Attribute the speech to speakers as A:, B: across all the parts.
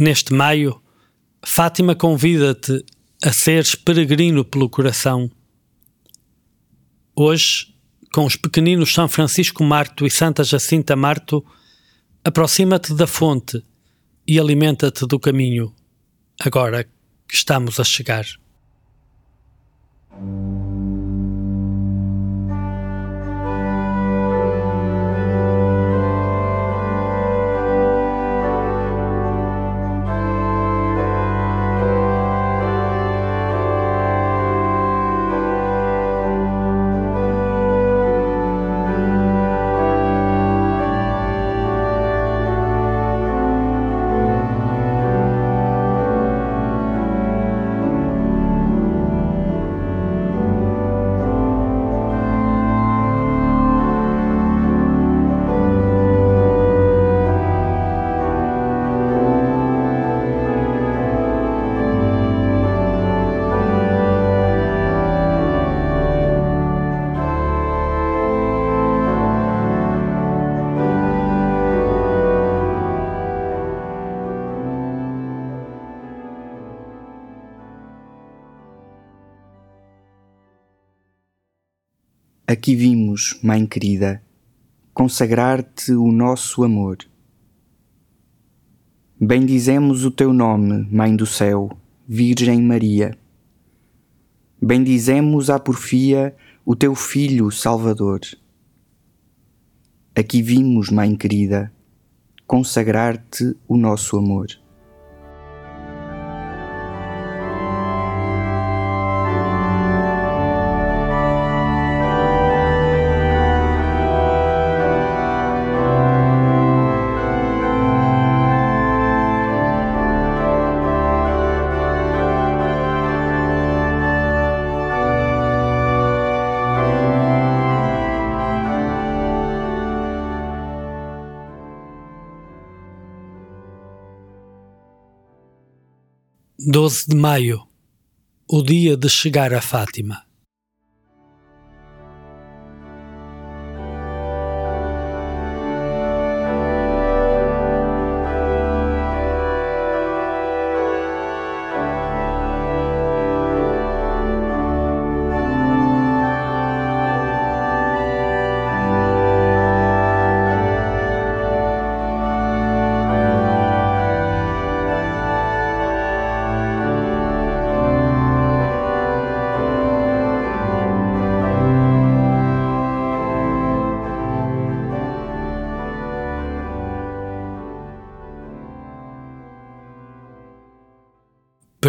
A: Neste maio, Fátima convida-te a seres peregrino pelo coração. Hoje, com os pequeninos São Francisco Marto e Santa Jacinta Marto, aproxima-te da fonte e alimenta-te do caminho, agora que estamos a chegar.
B: Aqui vimos, Mãe querida, consagrar-te o nosso amor. Bendizemos o teu nome, Mãe do céu, Virgem Maria. Bendizemos à porfia o teu Filho Salvador. Aqui vimos, Mãe querida, consagrar-te o nosso amor.
A: Doze de maio, o dia de chegar a Fátima.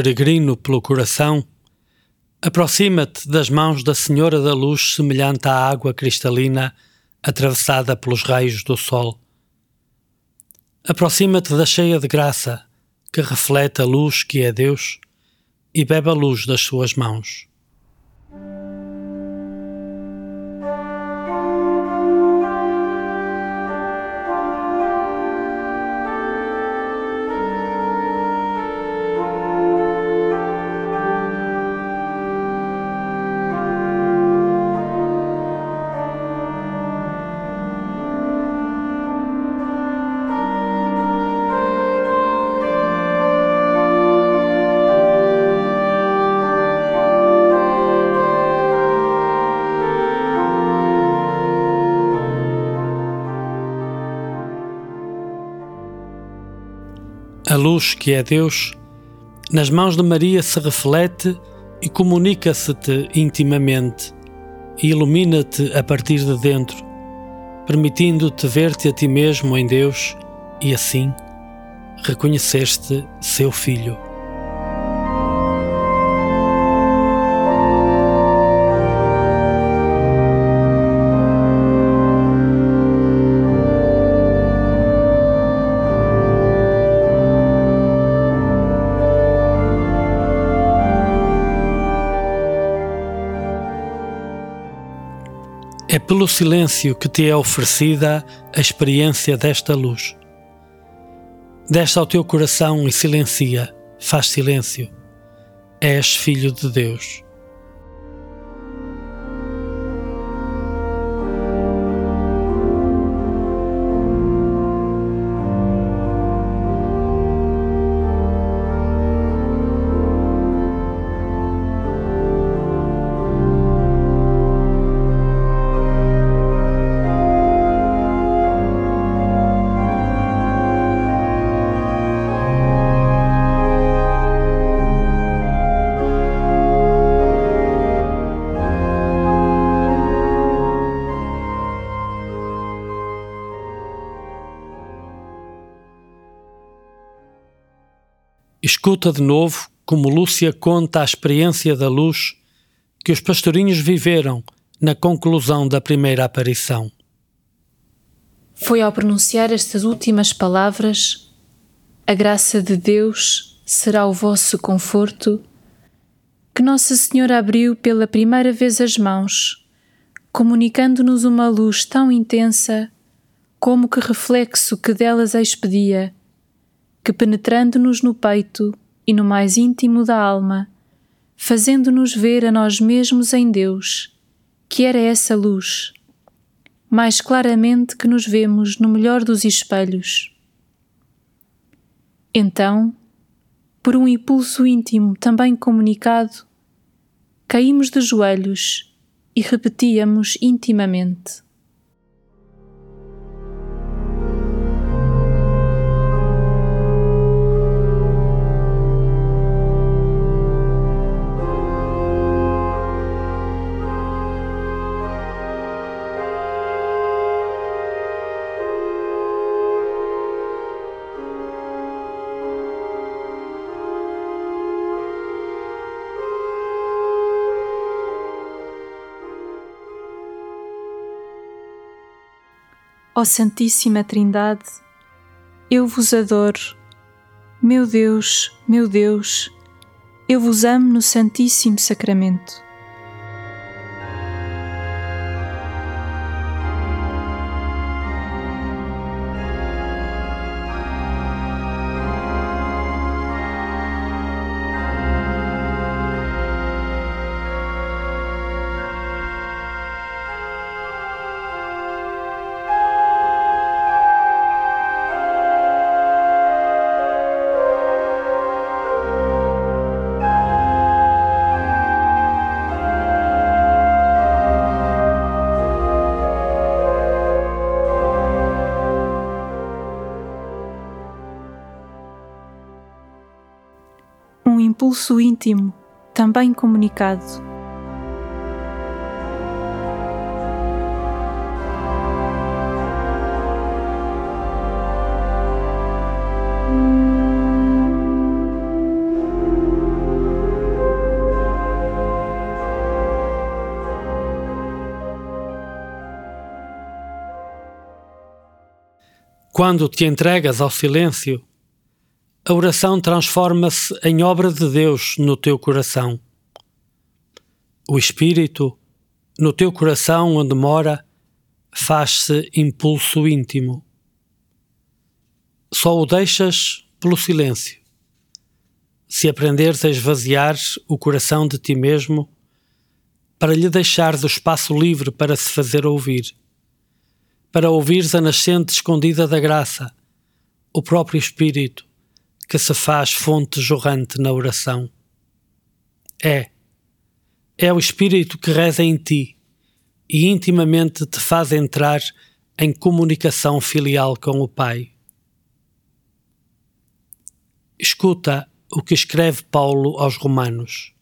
A: Peregrino pelo coração, aproxima-te das mãos da Senhora da Luz, semelhante à água cristalina atravessada pelos raios do sol. Aproxima-te da cheia de graça, que reflete a luz que é Deus, e bebe a luz das suas mãos. Que é Deus, nas mãos de Maria se reflete e comunica-se-te intimamente e ilumina-te a partir de dentro, permitindo-te ver-te a ti mesmo em Deus e assim reconheceste seu Filho. Pelo silêncio que te é oferecida a experiência desta luz. Desce ao teu coração e silencia, faz silêncio. És filho de Deus. Escuta de novo como Lúcia conta a experiência da luz que os pastorinhos viveram na conclusão da primeira aparição.
C: Foi ao pronunciar estas últimas palavras: A graça de Deus será o vosso conforto, que Nossa Senhora abriu pela primeira vez as mãos, comunicando-nos uma luz tão intensa como que reflexo que delas expedia, que penetrando-nos no peito e no mais íntimo da alma, fazendo-nos ver a nós mesmos em Deus, que era essa luz, mais claramente que nos vemos no melhor dos espelhos. Então, por um impulso íntimo também comunicado, caímos de joelhos e repetíamos intimamente. Ó Santíssima Trindade, eu vos adoro. Meu Deus, meu Deus, eu vos amo no Santíssimo Sacramento. Impulso íntimo, também comunicado.
A: Quando te entregas ao silêncio, a oração transforma-se em obra de Deus no teu coração. O Espírito, no teu coração onde mora, faz-se impulso íntimo. Só o deixas pelo silêncio. Se aprenderes a esvaziar o coração de ti mesmo, para lhe deixares o espaço livre para se fazer ouvir, para ouvires a nascente escondida da graça, o próprio Espírito, que se faz fonte jorrante na oração. É. É o Espírito que reza em ti e intimamente te faz entrar em comunicação filial com o Pai. Escuta o que escreve Paulo aos Romanos.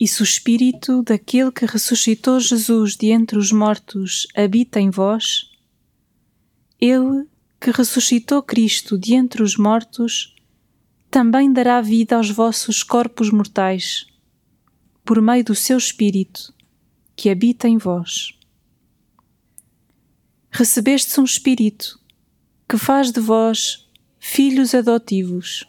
C: E se o Espírito daquele que ressuscitou Jesus de entre os mortos habita em vós, ele que ressuscitou Cristo de entre os mortos, também dará vida aos vossos corpos mortais, por meio do seu Espírito, que habita em vós. Recebestes um Espírito, que faz de vós filhos adotivos.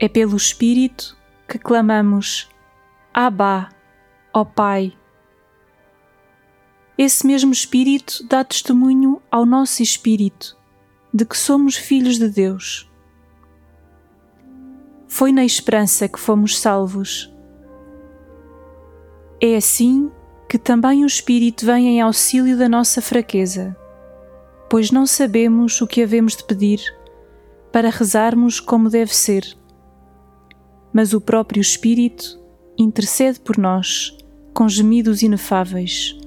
C: É pelo Espírito que clamamos: Abba, ó Pai. Esse mesmo Espírito dá testemunho ao nosso espírito de que somos filhos de Deus. Foi na esperança que fomos salvos. É assim que também o Espírito vem em auxílio da nossa fraqueza, pois não sabemos o que havemos de pedir para rezarmos como deve ser mas o próprio Espírito intercede por nós com gemidos inefáveis.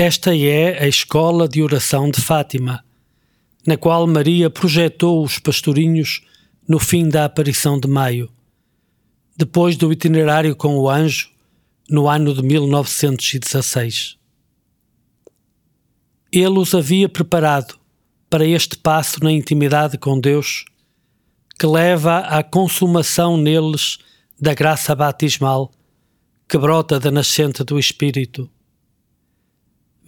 A: Esta é a escola de oração de Fátima, na qual Maria projetou os pastorinhos no fim da aparição de maio, depois do itinerário com o anjo, no ano de 1916. Ele os havia preparado para este passo na intimidade com Deus, que leva à consumação neles da graça batismal que brota da nascente do Espírito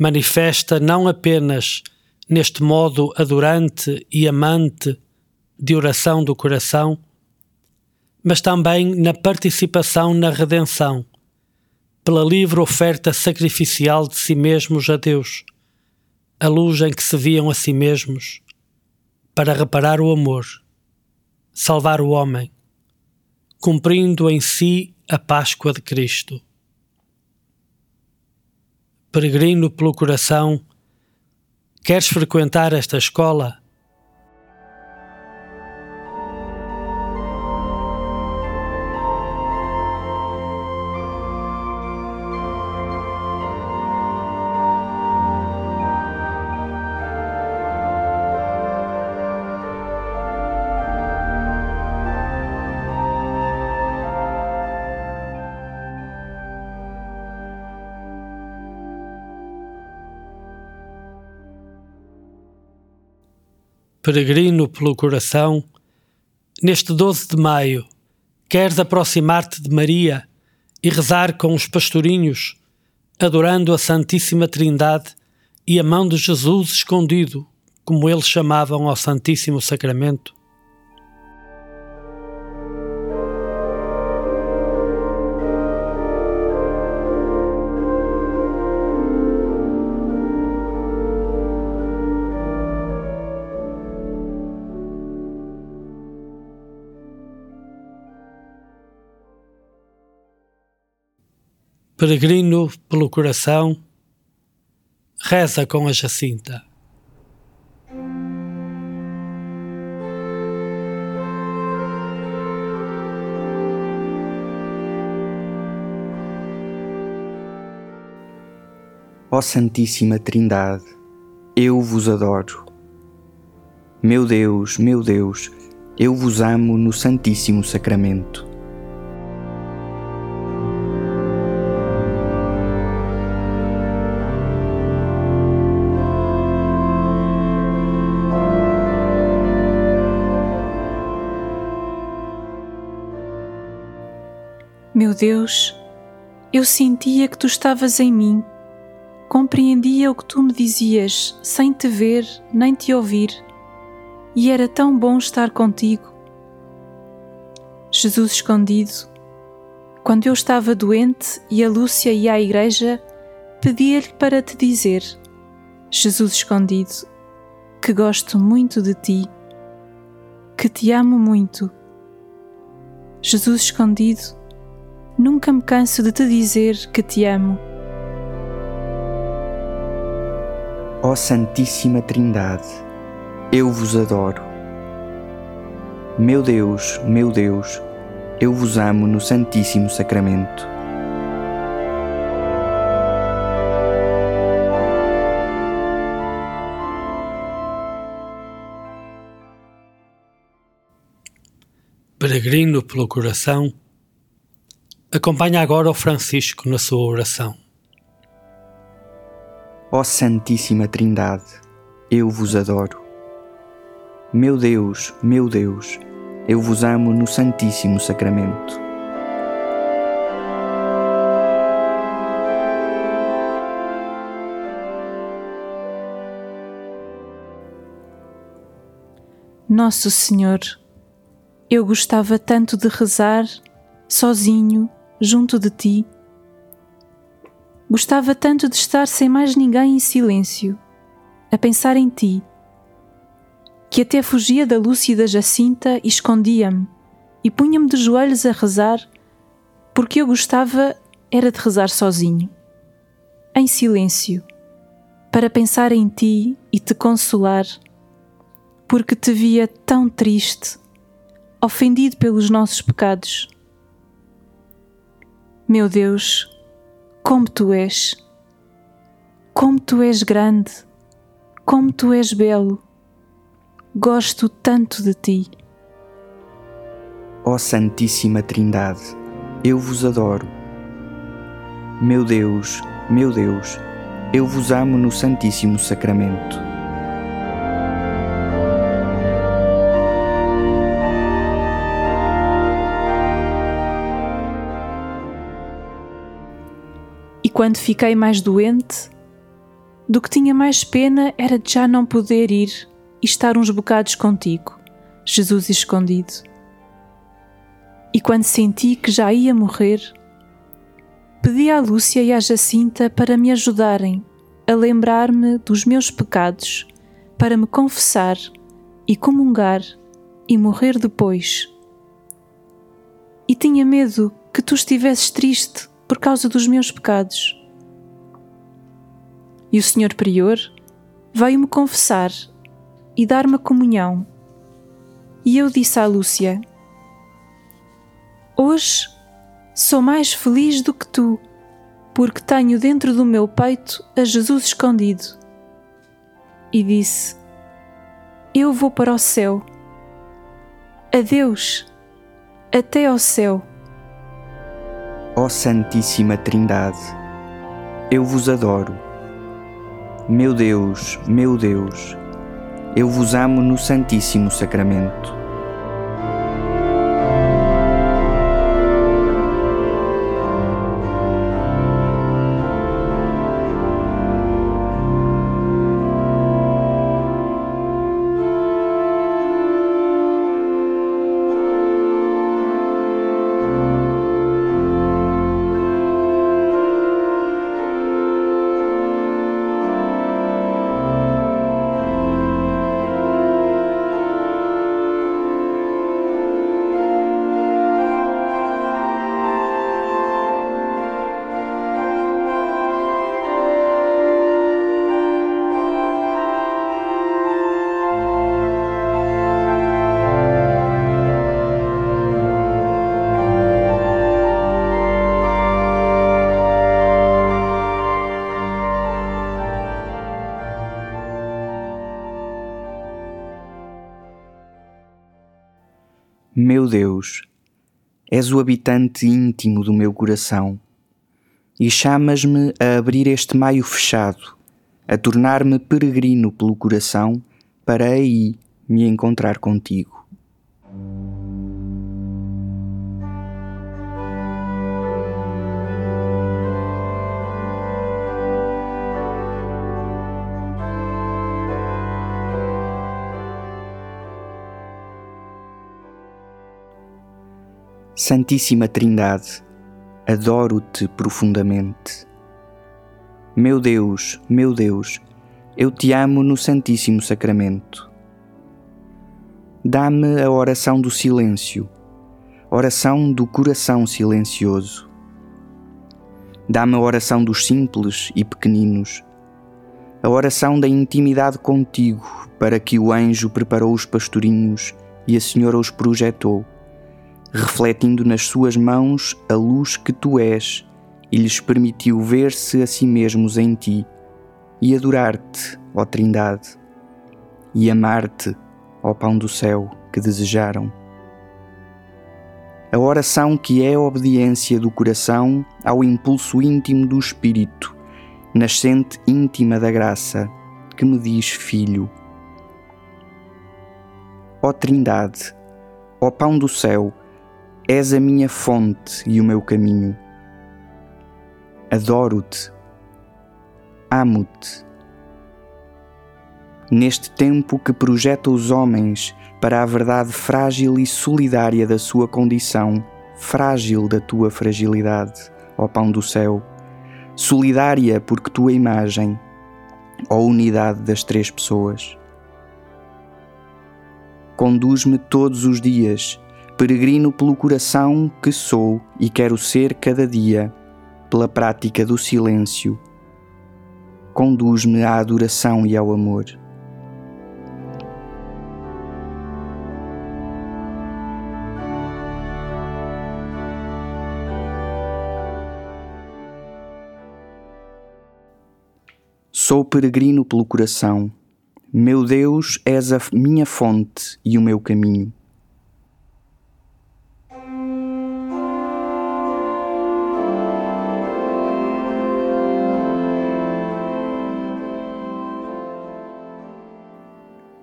A: manifesta não apenas neste modo adorante e amante de oração do coração, mas também na participação na redenção, pela livre oferta sacrificial de si mesmos a Deus, a luz em que se viam a si mesmos, para reparar o amor, salvar o homem, cumprindo em si a Páscoa de Cristo peregrino pelo coração, queres frequentar esta escola? Peregrino pelo coração, neste 12 de maio, queres aproximar-te de Maria e rezar com os pastorinhos, adorando a Santíssima Trindade e a mão de Jesus escondido, como eles chamavam ao Santíssimo Sacramento? Peregrino pelo coração, reza com a Jacinta.
B: Ó Santíssima Trindade, eu vos adoro. Meu Deus, meu Deus, eu vos amo no Santíssimo Sacramento.
C: Meu Deus, eu sentia que tu estavas em mim, compreendia o que tu me dizias sem te ver nem te ouvir, e era tão bom estar contigo. Jesus escondido, quando eu estava doente e a Lúcia ia à igreja, pedia-lhe para te dizer, Jesus escondido, que gosto muito de ti, que te amo muito. Jesus escondido, nunca me canso de te dizer que te amo.
B: Ó Santíssima Trindade, eu vos adoro. Meu Deus, meu Deus, eu vos amo no Santíssimo Sacramento.
A: Peregrino pelo coração, Acompanha agora o Francisco na sua oração.
B: Ó Santíssima Trindade, eu vos adoro. Meu Deus, meu Deus, eu vos amo no Santíssimo Sacramento.
C: Nosso Senhor, eu gostava tanto de rezar sozinho junto de ti. Gostava tanto de estar sem mais ninguém em silêncio, a pensar em ti, que até fugia da Lúcia e da Jacinta e escondia-me e punha-me de joelhos a rezar, porque eu gostava era de rezar sozinho, em silêncio, para pensar em ti e te consolar, porque te via tão triste, ofendido pelos nossos pecados. Meu Deus, como tu és, como tu és grande, como tu és belo. Gosto tanto de ti.
B: Ó Santíssima Trindade, eu vos adoro. Meu Deus, meu Deus, eu vos amo no Santíssimo Sacramento.
C: E quando fiquei mais doente, do que tinha mais pena era de já não poder ir e estar uns bocados contigo, Jesus escondido. E quando senti que já ia morrer, pedi à Lúcia e à Jacinta para me ajudarem a lembrar-me dos meus pecados, para me confessar e comungar e morrer depois. E tinha medo que tu estivesses triste por causa dos meus pecados. E o Senhor Prior veio-me confessar e dar-me a comunhão. E eu disse à Lúcia: Hoje sou mais feliz do que tu, porque tenho dentro do meu peito a Jesus escondido. E disse: Eu vou para o céu. Adeus, até ao céu.
B: Ó Santíssima Trindade, eu vos adoro. Meu Deus, meu Deus, eu vos amo no Santíssimo Sacramento. Meu Deus, és o habitante íntimo do meu coração e chamas-me a abrir este maio fechado, a tornar-me peregrino pelo coração para aí me encontrar contigo. Santíssima Trindade, adoro-te profundamente. Meu Deus, meu Deus, eu te amo no Santíssimo Sacramento. Dá-me a oração do silêncio, oração do coração silencioso. Dá-me a oração dos simples e pequeninos, a oração da intimidade contigo, para que o anjo preparou os pastorinhos e a Senhora os projetou refletindo nas suas mãos a luz que tu és, e lhes permitiu ver-se a si mesmos em ti, e adorar-te, ó Trindade, e amar-te, ó Pão do céu, que desejaram. A oração que é a obediência do coração ao impulso íntimo do Espírito, nascente íntima da graça, que me diz Filho. Ó Trindade, ó Pão do céu, És a minha fonte e o meu caminho. Adoro-te, amo-te. Neste tempo que projeta os homens para a verdade frágil e solidária da sua condição, frágil da tua fragilidade, ó Pão do céu, solidária porque tua imagem, ó unidade das três pessoas. Conduz-me todos os dias, peregrino pelo coração que sou e quero ser cada dia, pela prática do silêncio. Conduz-me à adoração e ao amor. Sou peregrino pelo coração. Meu Deus, és a minha fonte e o meu caminho.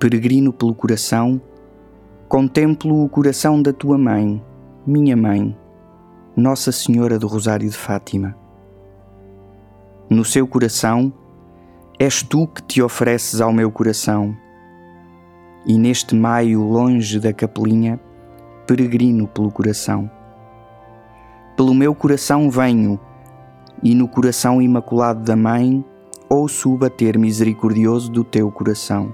B: Peregrino pelo coração, contemplo o coração da tua mãe, minha mãe, Nossa Senhora do Rosário de Fátima. No seu coração, És tu que te ofereces ao meu coração. E neste maio, longe da capelinha, peregrino pelo coração. Pelo meu coração venho, e no coração imaculado da Mãe, ouço o bater misericordioso do teu coração.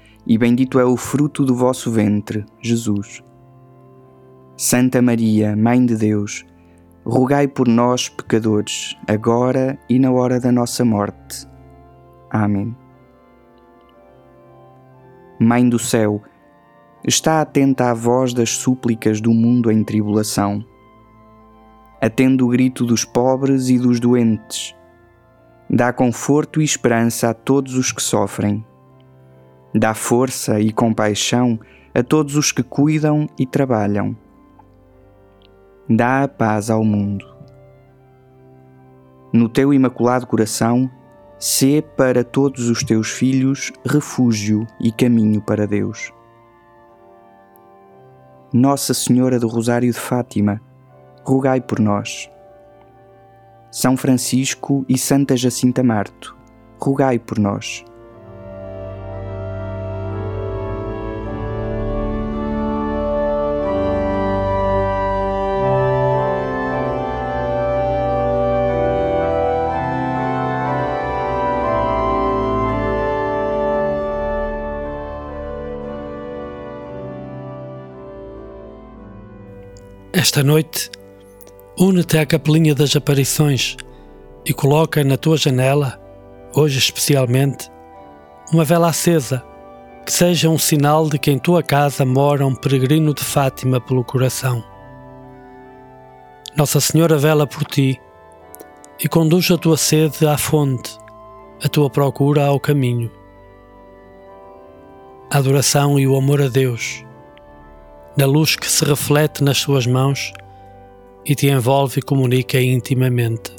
B: e bendito é o fruto do vosso ventre, Jesus. Santa Maria, Mãe de Deus, rogai por nós, pecadores, agora e na hora da nossa morte. Amém. Mãe do céu, está atenta à voz das súplicas do mundo em tribulação atende o grito dos pobres e dos doentes. Dá conforto e esperança a todos os que sofrem. Dá força e compaixão a todos os que cuidam e trabalham. Dá a paz ao mundo. No teu imaculado coração, sê para todos os teus filhos refúgio e caminho para Deus. Nossa Senhora do Rosário de Fátima, rogai por nós. São Francisco e Santa Jacinta Marto, rogai por nós.
A: Esta noite Une-te à capelinha das aparições e coloca na tua janela, hoje especialmente, uma vela acesa que seja um sinal de que em tua casa mora um peregrino de Fátima pelo coração. Nossa Senhora vela por ti e conduz a tua sede à fonte, a tua procura ao caminho. A adoração e o amor a Deus, na luz que se reflete nas suas mãos, e te envolve e comunica intimamente.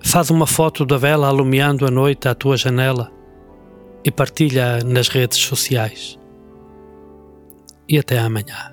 A: Faz uma foto da vela alumiando a noite à tua janela e partilha nas redes sociais. E até amanhã.